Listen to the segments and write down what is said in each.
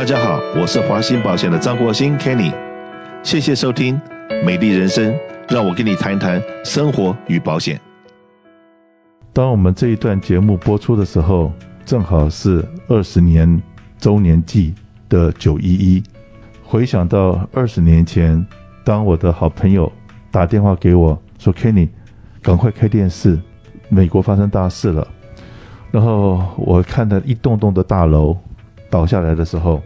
大家好，我是华兴保险的张国兴 Kenny，谢谢收听《美丽人生》，让我跟你谈一谈生活与保险。当我们这一段节目播出的时候，正好是二十年周年祭的九一一。回想到二十年前，当我的好朋友打电话给我说：“Kenny，赶快开电视，美国发生大事了。”然后我看到一栋栋的大楼。倒下来的时候，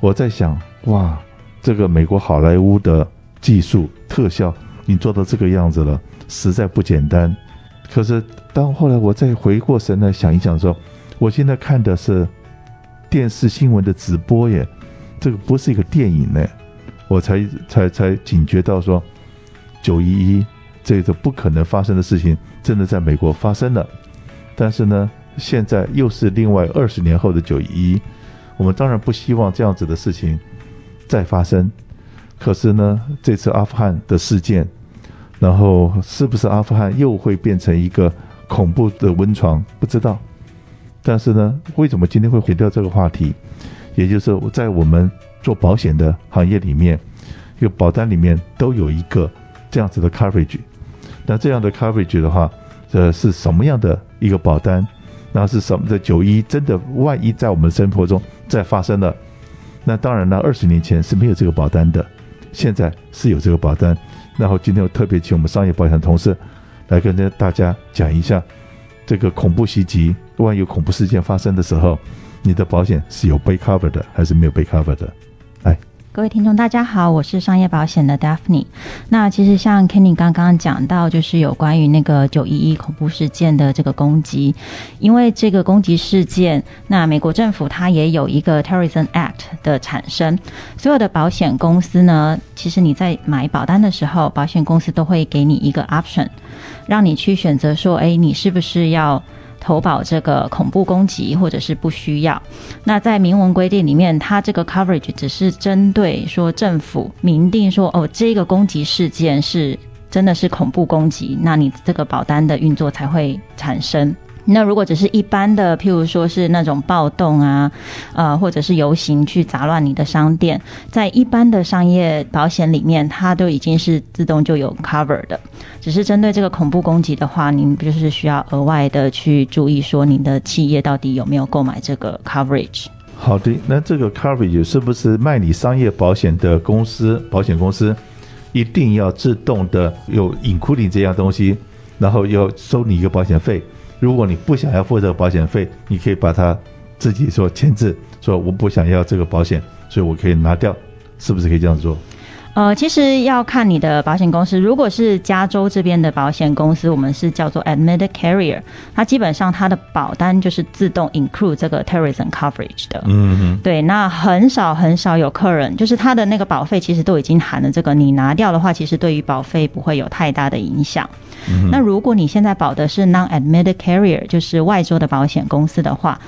我在想，哇，这个美国好莱坞的技术特效，你做到这个样子了，实在不简单。可是当后来我再回过神来想一想说，我现在看的是电视新闻的直播耶，这个不是一个电影呢，我才才才警觉到说，九一一这个不可能发生的事情，真的在美国发生了。但是呢，现在又是另外二十年后的九一一。我们当然不希望这样子的事情再发生，可是呢，这次阿富汗的事件，然后是不是阿富汗又会变成一个恐怖的温床？不知道。但是呢，为什么今天会回到这个话题？也就是在我们做保险的行业里面，一个保单里面都有一个这样子的 coverage。那这样的 coverage 的话，呃，是什么样的一个保单？那是什么的九一？真的，万一在我们生活中再发生了，那当然了，二十年前是没有这个保单的，现在是有这个保单。然后今天我特别请我们商业保险同事来跟大家讲一下，这个恐怖袭击，万一有恐怖事件发生的时候，你的保险是有被 cover 的，还是没有被 cover 的？各位听众，大家好，我是商业保险的 Daphne。那其实像 Kenny 刚刚讲到，就是有关于那个九一一恐怖事件的这个攻击，因为这个攻击事件，那美国政府它也有一个 Terrorism Act 的产生，所有的保险公司呢，其实你在买保单的时候，保险公司都会给你一个 option，让你去选择说，哎，你是不是要投保这个恐怖攻击，或者是不需要。那在明文规定里面，它这个 coverage 只是针对说政府明定说，哦，这个攻击事件是真的是恐怖攻击，那你这个保单的运作才会产生。那如果只是一般的，譬如说是那种暴动啊，呃，或者是游行去砸乱你的商店，在一般的商业保险里面，它都已经是自动就有 cover 的。只是针对这个恐怖攻击的话，您就是需要额外的去注意说，您的企业到底有没有购买这个 coverage？好的，那这个 coverage 是不是卖你商业保险的公司，保险公司一定要自动的有 including 这样东西，然后要收你一个保险费？如果你不想要付这个保险费，你可以把它自己说签字，说我不想要这个保险，所以我可以拿掉，是不是可以这样做？呃，其实要看你的保险公司。如果是加州这边的保险公司，我们是叫做 admitted carrier，它基本上它的保单就是自动 include 这个 terrorism coverage 的。嗯嗯。对，那很少很少有客人，就是他的那个保费其实都已经含了这个，你拿掉的话，其实对于保费不会有太大的影响。嗯。那如果你现在保的是 non-admitted carrier，就是外州的保险公司的话。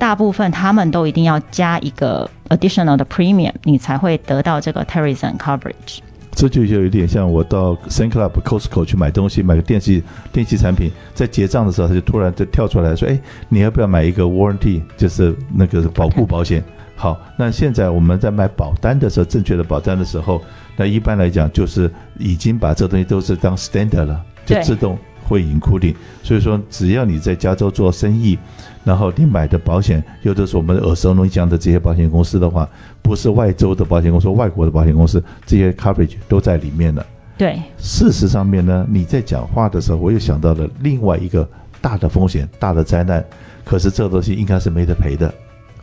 大部分他们都一定要加一个 additional 的 premium，你才会得到这个 terrorism coverage。这就有一点像我到 Sam's Club、Costco 去买东西，买个电器电器产品，在结账的时候，他就突然就跳出来说：“哎，你要不要买一个 warranty，就是那个保护保险？”好，那现在我们在买保单的时候，正确的保单的时候，那一般来讲就是已经把这东西都是当 standard 了，就自动。会 including，所以说只要你在加州做生意，然后你买的保险，又都是我们耳熟能详的这些保险公司的话，不是外州的保险公司、外国的保险公司，这些 coverage 都在里面了。对，事实上面呢，你在讲话的时候，我又想到了另外一个大的风险、大的灾难，可是这东西应该是没得赔的。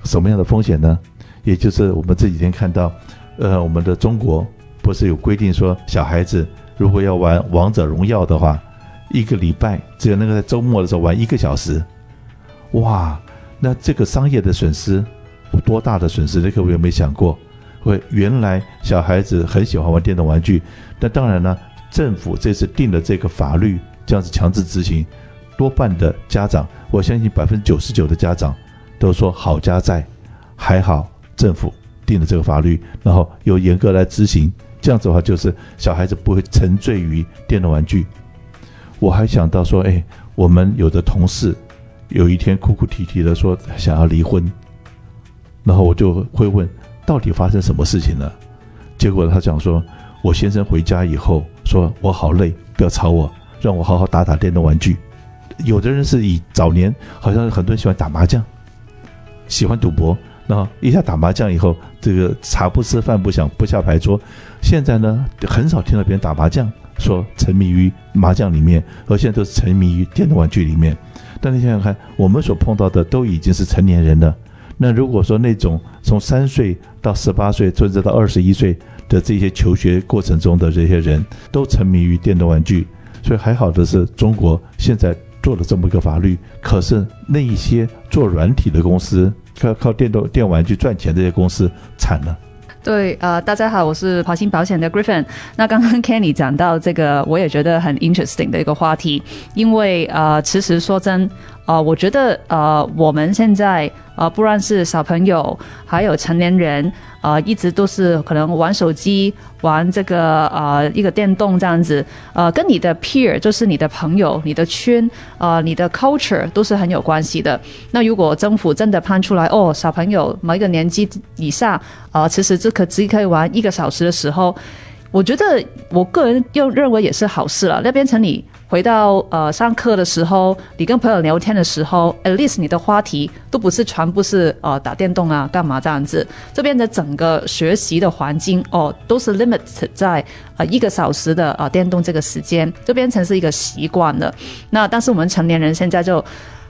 什么样的风险呢？也就是我们这几天看到，呃，我们的中国不是有规定说，小孩子如果要玩王者荣耀的话。一个礼拜只有那个在周末的时候玩一个小时，哇，那这个商业的损失有多大的损失？那个我有没有想过。会原来小孩子很喜欢玩电动玩具，那当然呢，政府这次定了这个法律，这样子强制执行，多半的家长，我相信百分之九十九的家长都说好家在，还好政府定了这个法律，然后又严格来执行，这样子的话就是小孩子不会沉醉于电动玩具。我还想到说，哎，我们有的同事有一天哭哭啼啼的说想要离婚，然后我就会问，到底发生什么事情了？结果他讲说，我先生回家以后说，我好累，不要吵我，让我好好打打电动玩具。有的人是以早年好像很多人喜欢打麻将，喜欢赌博，那一下打麻将以后，这个茶不思饭不想，不下牌桌。现在呢，很少听到别人打麻将，说沉迷于麻将里面，而现在都是沉迷于电动玩具里面。但你想想看，我们所碰到的都已经是成年人了。那如果说那种从三岁到十八岁，甚至到二十一岁的这些求学过程中的这些人都沉迷于电动玩具，所以还好的是中国现在做了这么一个法律。可是那一些做软体的公司，靠靠电动电玩具赚钱这些公司惨了。对，呃，大家好，我是华兴保险的 Griffin。那刚刚 Kenny 讲到这个，我也觉得很 interesting 的一个话题，因为呃，其实说真。呃，我觉得呃，我们现在呃，不论是小朋友，还有成年人，呃，一直都是可能玩手机，玩这个呃一个电动这样子，呃，跟你的 peer 就是你的朋友、你的圈，呃，你的 culture 都是很有关系的。那如果政府真的判出来，哦，小朋友某一个年纪以下，呃，其实这可只可以玩一个小时的时候，我觉得我个人又认为也是好事了，那变成你。回到呃上课的时候，你跟朋友聊天的时候，at least 你的话题都不是全部是呃打电动啊干嘛这样子，这边的整个学习的环境哦都是 limit 在呃一个小时的呃电动这个时间，就变成是一个习惯了。那但是我们成年人现在就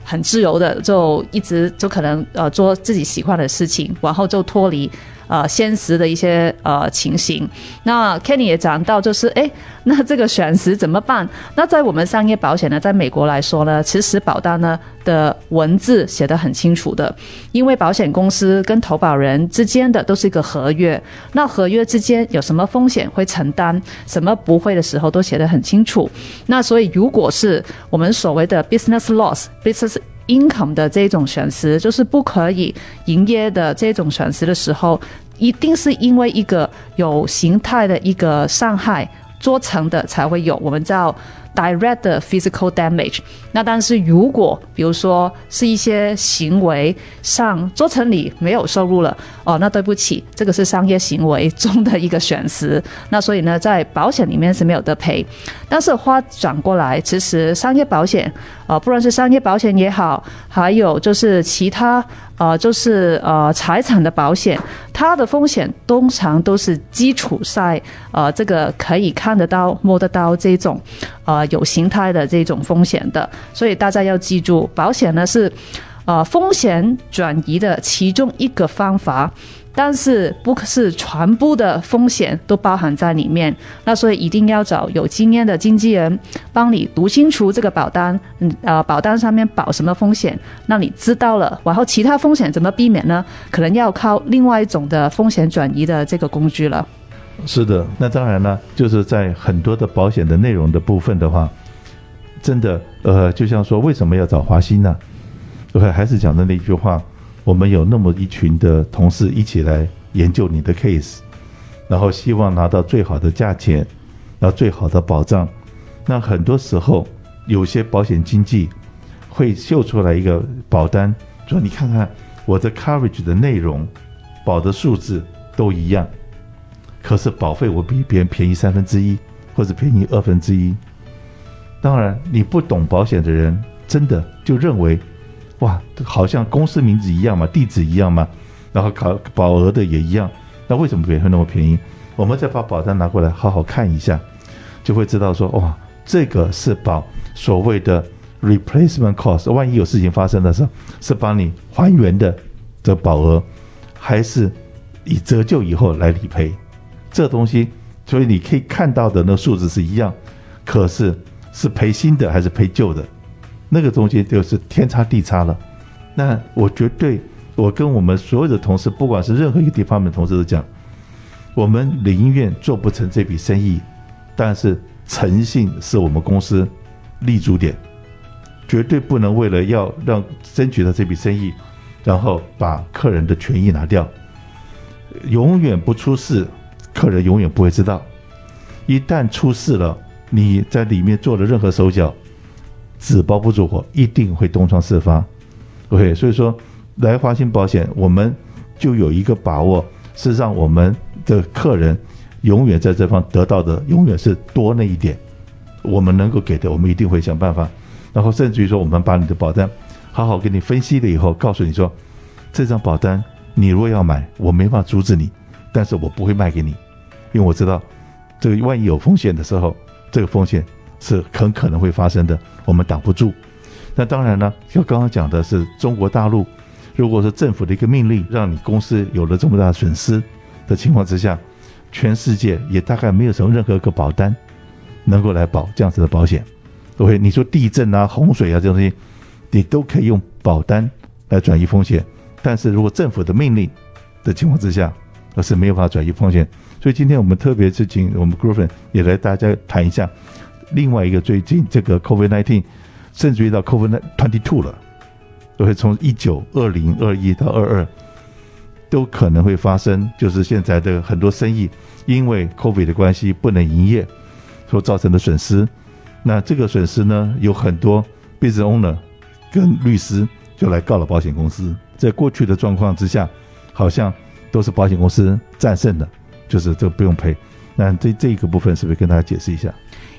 很自由的，就一直就可能呃做自己喜欢的事情，然后就脱离。呃，现实的一些呃情形，那 Kenny 也讲到，就是诶，那这个选时怎么办？那在我们商业保险呢，在美国来说呢，其实保单呢的文字写得很清楚的，因为保险公司跟投保人之间的都是一个合约，那合约之间有什么风险会承担，什么不会的时候都写得很清楚。那所以如果是我们所谓的 business loss，business income 的这种损失，就是不可以营业的这种损失的时候，一定是因为一个有形态的一个伤害做成的才会有，我们叫。Direct physical damage，那但是如果比如说是一些行为上做成你没有收入了哦，那对不起，这个是商业行为中的一个损失，那所以呢，在保险里面是没有得赔。但是话转过来，其实商业保险啊、不论是商业保险也好，还有就是其他。呃，就是呃财产的保险，它的风险通常都是基础赛呃这个可以看得到、摸得到这种呃有形态的这种风险的，所以大家要记住，保险呢是呃风险转移的其中一个方法。但是不是全部的风险都包含在里面，那所以一定要找有经验的经纪人帮你读清楚这个保单，嗯，呃，保单上面保什么风险，那你知道了，然后其他风险怎么避免呢？可能要靠另外一种的风险转移的这个工具了。是的，那当然了，就是在很多的保险的内容的部分的话，真的，呃，就像说为什么要找华兴呢？呃，还是讲的那句话。我们有那么一群的同事一起来研究你的 case，然后希望拿到最好的价钱，然后最好的保障。那很多时候，有些保险经纪会秀出来一个保单，说你看看我的 coverage 的内容，保的数字都一样，可是保费我比别人便宜三分之一或者便宜二分之一。当然，你不懂保险的人真的就认为。哇，好像公司名字一样嘛，地址一样嘛，然后考保额的也一样，那为什么别人会那么便宜？我们再把保单拿过来好好看一下，就会知道说，哇，这个是保所谓的 replacement cost，万一有事情发生的时候，是帮你还原的的保额，还是以折旧以后来理赔？这东西，所以你可以看到的那数字是一样，可是是赔新的还是赔旧的？那个东西就是天差地差了，那我绝对，我跟我们所有的同事，不管是任何一个地方的同事都讲，我们宁愿做不成这笔生意，但是诚信是我们公司立足点，绝对不能为了要让争取到这笔生意，然后把客人的权益拿掉，永远不出事，客人永远不会知道，一旦出事了，你在里面做了任何手脚。纸包不住火，一定会东窗事发。OK，所以说来华兴保险，我们就有一个把握，是让我们的客人永远在这方得到的永远是多那一点。我们能够给的，我们一定会想办法。然后甚至于说，我们把你的保单好好给你分析了以后，告诉你说，这张保单你如果要买，我没法阻止你，但是我不会卖给你，因为我知道这个万一有风险的时候，这个风险是很可能会发生的，我们挡不住。那当然呢，就刚刚讲的是中国大陆，如果是政府的一个命令，让你公司有了这么大的损失的情况之下，全世界也大概没有什么任何一个保单。能够来保这样子的保险，OK？你说地震啊、洪水啊这种东西，你都可以用保单来转移风险。但是如果政府的命令的情况之下，而是没有办法转移风险。所以今天我们特别是请我们 Griffin 也来大家谈一下另外一个最近这个 COVID-Nineteen，甚至于到 COVID-Twenty-Two 了，都会从一九、二零、二一到二二都可能会发生，就是现在的很多生意因为 COVID 的关系不能营业。所造成的损失，那这个损失呢，有很多 business owner 跟律师就来告了保险公司。在过去的状况之下，好像都是保险公司战胜的，就是这不用赔。那这这一个部分是不是跟大家解释一下？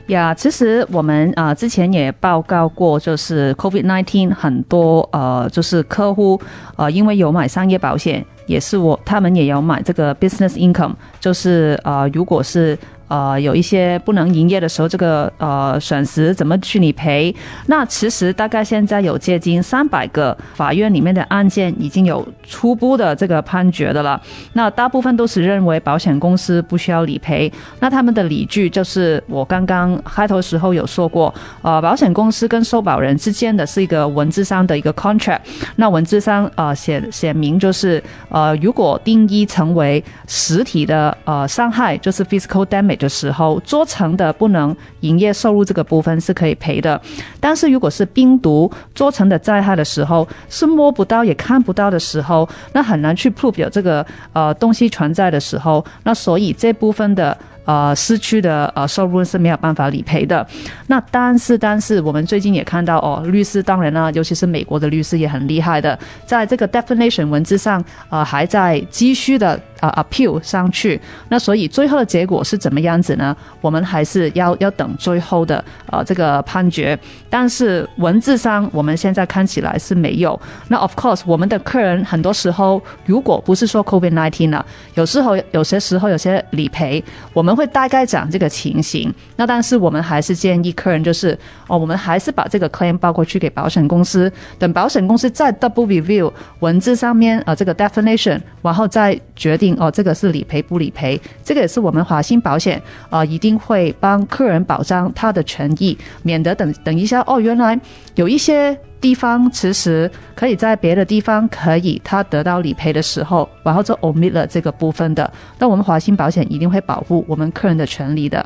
呀，其实我们啊、之前也报告过，就是 COVID-19 很多呃就是客户呃因为有买商业保险，也是我他们也有买这个 business income，就是呃如果是。呃，有一些不能营业的时候，这个呃损失怎么去理赔？那其实大概现在有接近三百个法院里面的案件已经有初步的这个判决的了。那大部分都是认为保险公司不需要理赔。那他们的理据就是我刚刚开头时候有说过，呃，保险公司跟受保人之间的是一个文字上的一个 contract。那文字上呃写写明就是呃，如果定义成为实体的呃伤害，就是 physical damage。的时候，做成的不能营业收入这个部分是可以赔的，但是如果是冰毒做成的灾害的时候，是摸不到也看不到的时候，那很难去 prove 有这个呃东西存在的时候，那所以这部分的。呃，失去的呃收入是没有办法理赔的。那但是，但是我们最近也看到哦，律师当然呢，尤其是美国的律师也很厉害的，在这个 definition 文字上，呃，还在继续的呃 appeal 上去。那所以最后的结果是怎么样子呢？我们还是要要等最后的呃这个判决。但是文字上我们现在看起来是没有。那 of course，我们的客人很多时候如果不是说 COVID-19 了，有时候有些时候有些理赔，我们。会大概讲这个情形，那但是我们还是建议客人就是哦，我们还是把这个 claim 报过去给保险公司，等保险公司再 double review 文字上面呃这个 definition，然后再决定哦这个是理赔不理赔。这个也是我们华信保险啊一定会帮客人保障他的权益，免得等等一下哦原来有一些。地方其实可以在别的地方可以，他得到理赔的时候，然后就 omit 了这个部分的。那我们华信保险一定会保护我们客人的权利的。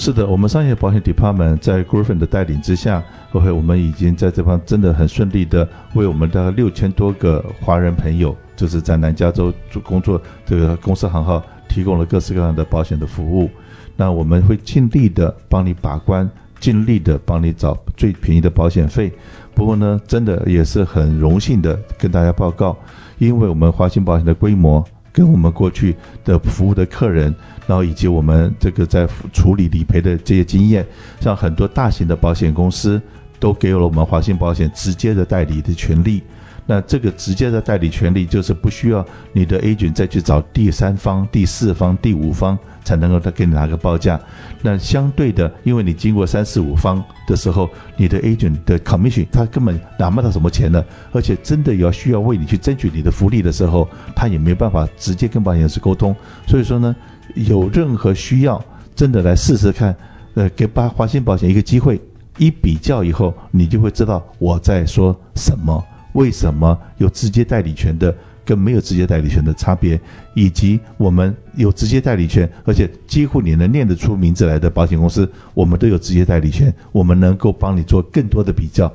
是的，我们商业保险 department 在 Griffin 的带领之下，OK，我们已经在这方真的很顺利的为我们的六千多个华人朋友，就是在南加州做工作这个公司行号，提供了各式各样的保险的服务。那我们会尽力的帮你把关，尽力的帮你找最便宜的保险费。不过呢，真的也是很荣幸的跟大家报告，因为我们华信保险的规模，跟我们过去的服务的客人，然后以及我们这个在处理理赔的这些经验，像很多大型的保险公司都给予了我们华信保险直接的代理的权利。那这个直接的代理权利，就是不需要你的 agent 再去找第三方、第四方、第五方。才能够再给你拿个报价，那相对的，因为你经过三四五方的时候，你的 agent 的 commission 他根本拿不到什么钱的，而且真的要需要为你去争取你的福利的时候，他也没办法直接跟保险公司沟通。所以说呢，有任何需要，真的来试试看，呃，给把华信保险一个机会，一比较以后，你就会知道我在说什么，为什么有直接代理权的。跟没有直接代理权的差别，以及我们有直接代理权，而且几乎你能念得出名字来的保险公司，我们都有直接代理权，我们能够帮你做更多的比较，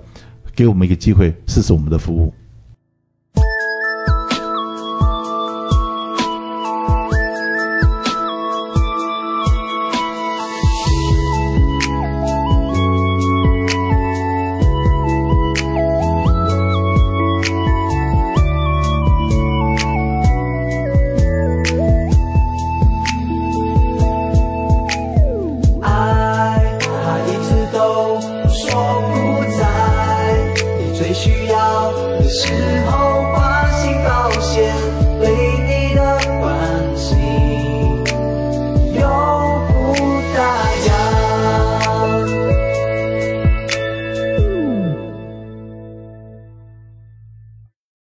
给我们一个机会试试我们的服务。